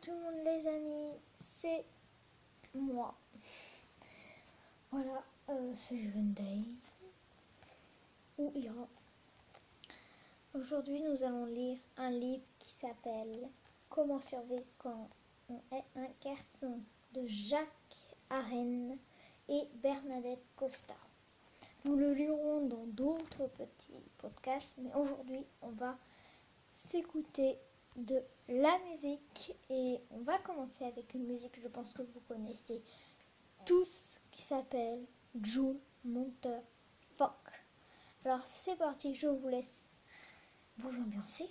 Tout le monde les amis, c'est moi. Voilà, euh, c'est Day ou Ira. Aujourd'hui nous allons lire un livre qui s'appelle Comment survivre quand on est un garçon de Jacques Arène et Bernadette Costa. Nous le lirons dans d'autres petits podcasts, mais aujourd'hui on va s'écouter de la musique et on va commencer avec une musique je pense que vous connaissez tous qui s'appelle Joule Monter Folk. Alors c'est parti, je vous laisse vous ambiancer.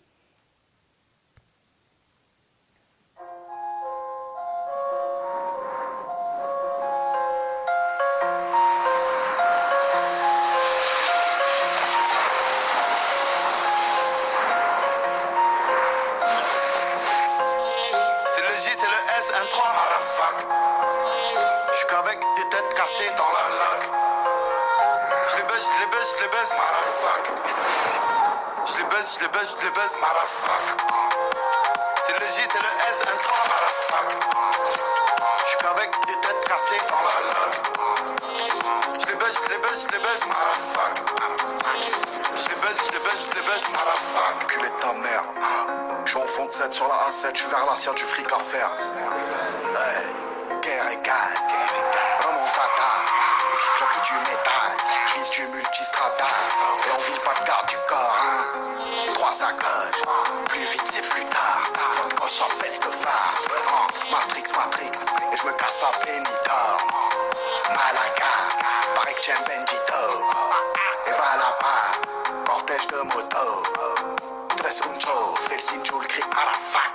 Je les baisse, je les baisse, je les baisse, motherfuck. C'est le J, c'est le S, un 3, motherfuck. Je suis qu'avec des têtes cassées. Je les baisse, je les baisse, je les motherfuck. Je les baisse, je les baisse, je les motherfuck. Culé ta mère. Je suis en fond de 7 sur la A7, je suis vers la du fric à faire. Ouais, guerre égale. Remontada. J'appuie du métal, je vise du multistrata. Et on vit pas de garde du corps, hein. Trois sacoches, plus vite c'est plus tard. Votre coche en pelle de phare. Oh, Matrix, Matrix, et je me casse à Benidorm. Malaga, paraît que j'aime Bendito. Et va là-bas, cortège de moto. Tres uncho, fais le signe, le cri Arafat.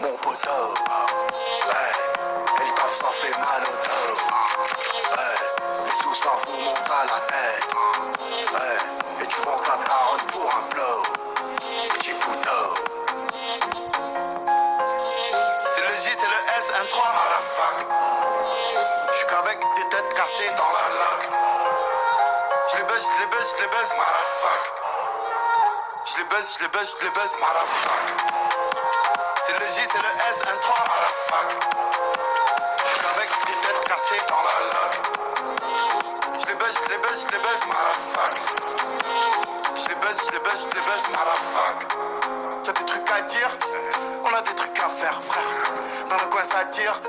Mon poteau, ouais, et ça fait mal au dos. À la tête. Et tu vends ta parole pour un blow. Petit. C'est le J, c'est le S, un 3, motherfuck. J'suis qu'avec des têtes cassées dans la langue. J'les baisse, j'les baisse, j'les baisse, motherfuck. J'les baisse, j'les baisse, j'les baisse, motherfuck. C'est le J, c'est le S, un 3, motherfuck. J'suis qu'avec des têtes cassées dans la langue. Baisse, j'les baisse, j'les baisse, motherfuck. J'les baisse, j'les baisse, j'les baisse, motherfuck. T'as des trucs à dire? On a des trucs à faire, frère. Dans le coin, ça tire.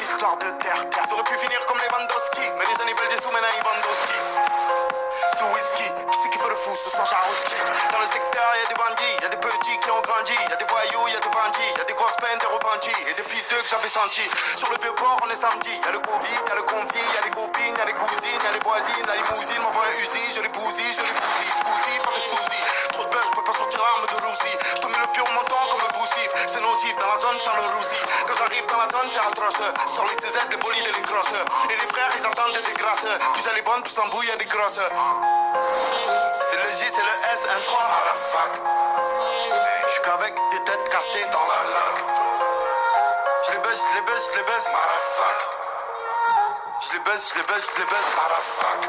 Histoire de terre, terre. Ça aurait pu finir comme les Bandowski. Mais les jeunes, ils veulent des sous, maintenant ils Bandowski. Sous whisky, qui c'est qui fait le fou? Ce soir Jarouski Dans le secteur, y a des bandits, y a des petits qui ont grandi, y a des voyous, y a des bandits, y a des grosses peines, des repentis et des fils d'eux que j'avais sentis. Sur le vieux port, on est samedi, y a le Covid, y Sur les CZ, les bolides et les grosses. Et les frères, ils entendent des grâces. Plus elle est bonne, plus en bouille, elle est grosse. C'est le J, c'est le S, un 3, motherfuck. J'suis qu'avec des têtes cassées dans la langue. J'les baisse, j'les baisse, j'les baisse, motherfuck. J'les baisse, j'les baisse, j'les baisse, motherfuck.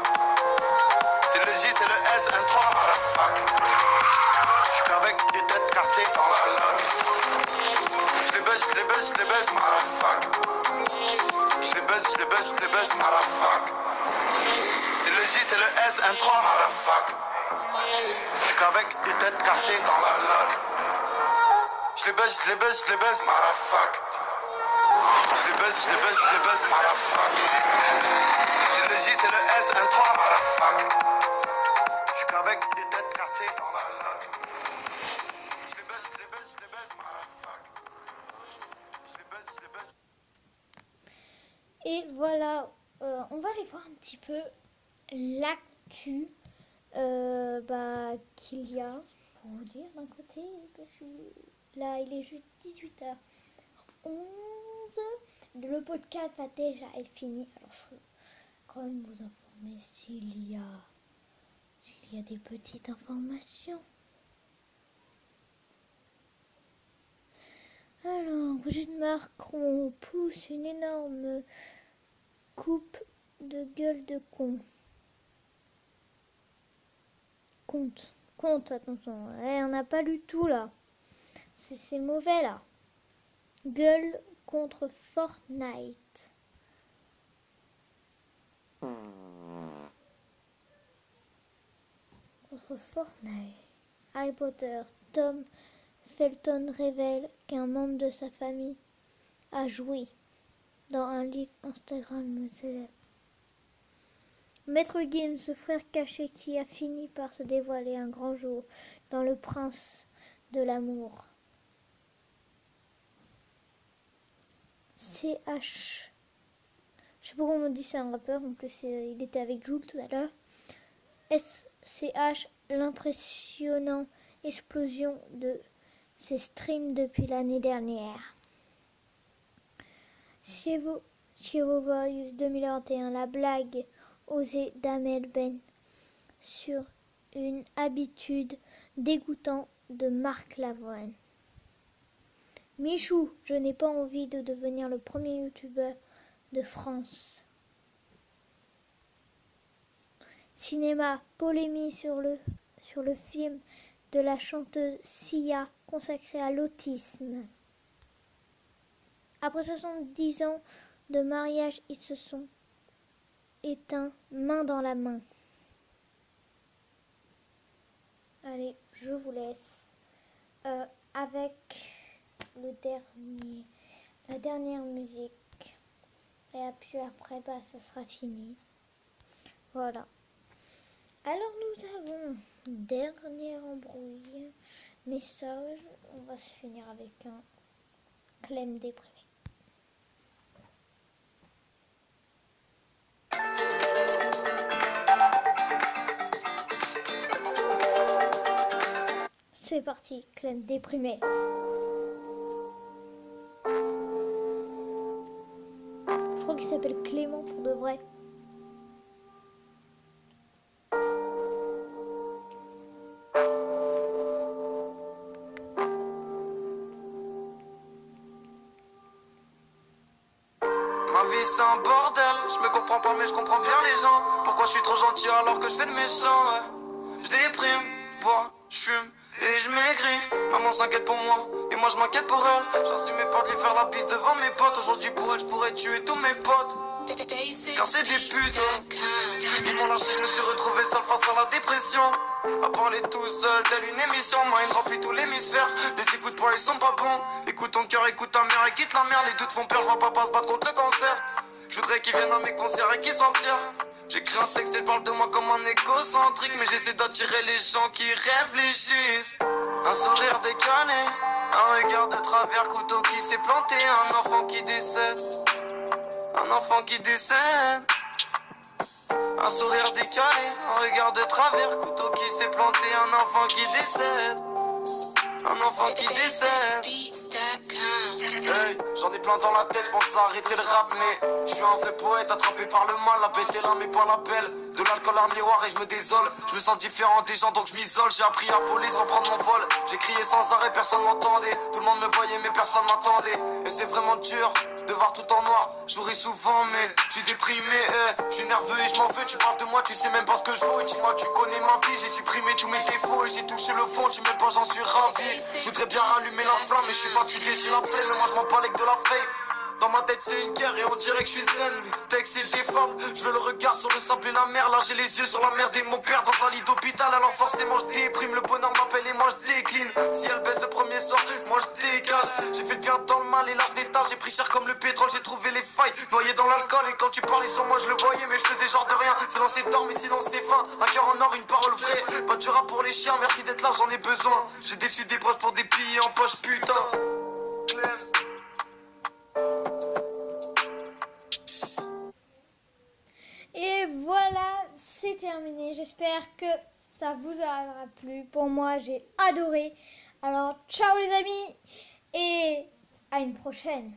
C'est le J, c'est le S, un 3, motherfuck. J'suis qu'avec des têtes cassées dans la langue. J'les baisse, j'les baisse, j'les baisse, J'les baisse, j'les baisse, j'les baisse, motherfuck. C'est le J, c'est le S, un 3, motherfuck. J'suis qu'avec des têtes cassées dans la langue. J'les baisse, j'les baisse, j'les baisse, motherfuck. J'les baisse, j'les baisse, j'les baisse, motherfuck. C'est le J, c'est le S, un 3, motherfuck. J'suis qu'avec voilà, euh, on va aller voir un petit peu l'actu euh, bah, qu'il y a, pour vous dire d'un côté, parce que là il est juste 18h11, le podcast va déjà être fini, alors je veux quand même vous informer s'il y a, s'il y a des petites informations. Alors, Brigitte Macron pousse une énorme coupe de gueule de con. Compte, compte, attention. Eh, on n'a pas lu tout là. C'est mauvais là. gueule contre Fortnite. Contre Fortnite. Harry Potter, Tom Felton révèle qu'un membre de sa famille a joué dans un livre Instagram célèbre. Maître Gims, ce frère caché qui a fini par se dévoiler un grand jour dans Le Prince de l'amour. CH. Je sais pas comment on dit, c'est un rappeur. En plus, euh, il était avec Jules tout à l'heure. SCH, l'impressionnant explosion de ses streams depuis l'année dernière. Chievo, Voice 2021, la blague osée d'Amel Ben sur une habitude dégoûtante de Marc Lavoine. Michou, je n'ai pas envie de devenir le premier youtubeur de France. Cinéma, polémie sur le, sur le film de la chanteuse Sia consacré à l'autisme. Après 70 ans de mariage, ils se sont éteints main dans la main. Allez, je vous laisse euh, avec le dernier, la dernière musique. Et puis après, bah, ça sera fini. Voilà. Alors nous avons dernier embrouille message. On va se finir avec un Clem déprimé. C'est parti, Clem déprimé. Je crois qu'il s'appelle Clément pour de vrai. c'est un bordel. Je me comprends pas, mais je comprends bien les gens. Pourquoi je suis trop gentil alors que je fais de méchant, ouais. Je déprime, bois, je fume et je maigris. Maman s'inquiète pour moi et moi je m'inquiète pour elle. J'assume mes pas de lui faire la bise devant mes potes. Aujourd'hui pour elle, je pourrais tuer tous mes potes. Car c'est des putes. Ils m'ont lâché, je me suis retrouvé seul face à la dépression. À parler tout seul, telle une émission. Mind remplit tout l'hémisphère. Les écoutes pour ils sont pas bons. Écoute ton cœur, écoute ta mère et quitte la merde. Les doutes font peur, je vois papa se battre contre le cancer. Je voudrais qu'ils viennent à mes concerts et qu'ils soient fiers. J'écris un texte et je parle de moi comme un égocentrique. Mais j'essaie d'attirer les gens qui réfléchissent. Un sourire décalé, un regard de travers, couteau qui s'est planté, un enfant qui décède. Un enfant qui décède. Un sourire décalé, un regard de travers, couteau qui s'est planté, un enfant qui décède. Un enfant qui décède. J'en ai plein dans la tête, pense à arrêter le rap, mais je suis un vrai poète attrapé par le mal, la bête est là, mais pas la. De l'alcool à miroir et je me désole. Je me sens différent des gens donc je m'isole. J'ai appris à voler sans prendre mon vol. J'ai crié sans arrêt, personne m'entendait. Tout le monde me voyait, mais personne m'attendait. Et c'est vraiment dur de voir tout en noir. J'aurais souvent, mais je suis déprimé. Eh. Je suis nerveux et je m'en veux. Tu parles de moi, tu sais même pas ce que je veux. Dis-moi, tu connais ma vie. J'ai supprimé tous mes défauts et j'ai touché le fond. Tu m'aimes pas, j'en suis ravi. Je voudrais bien allumer la flamme, mais je suis fatigué, j'ai la flemme. Mais moi, je m'en parle de la fame. Dans ma tête c'est une guerre et on dirait que je suis zen. Mais des femmes Je veux le regard sur le sable et la mer. Là j'ai les yeux sur la merde et mon père dans un lit d'hôpital. Alors forcément je déprime. Le bonheur m'appelle et moi je décline. Si elle baisse le premier soir Moi je décale. J'ai fait le bien dans le mal et là je J'ai pris cher comme le pétrole J'ai trouvé les failles. Noyé dans l'alcool Et quand tu parlais sur moi je le voyais. Mais je faisais genre de rien. C'est dans ses dents mais sinon c'est fin. Un cœur en or une parole vraie. Pas du rap pour les chiens. Merci d'être là j'en ai besoin. J'ai déçu des proches pour des en poche putain J'espère que ça vous aura plu. Pour moi, j'ai adoré. Alors, ciao les amis et à une prochaine.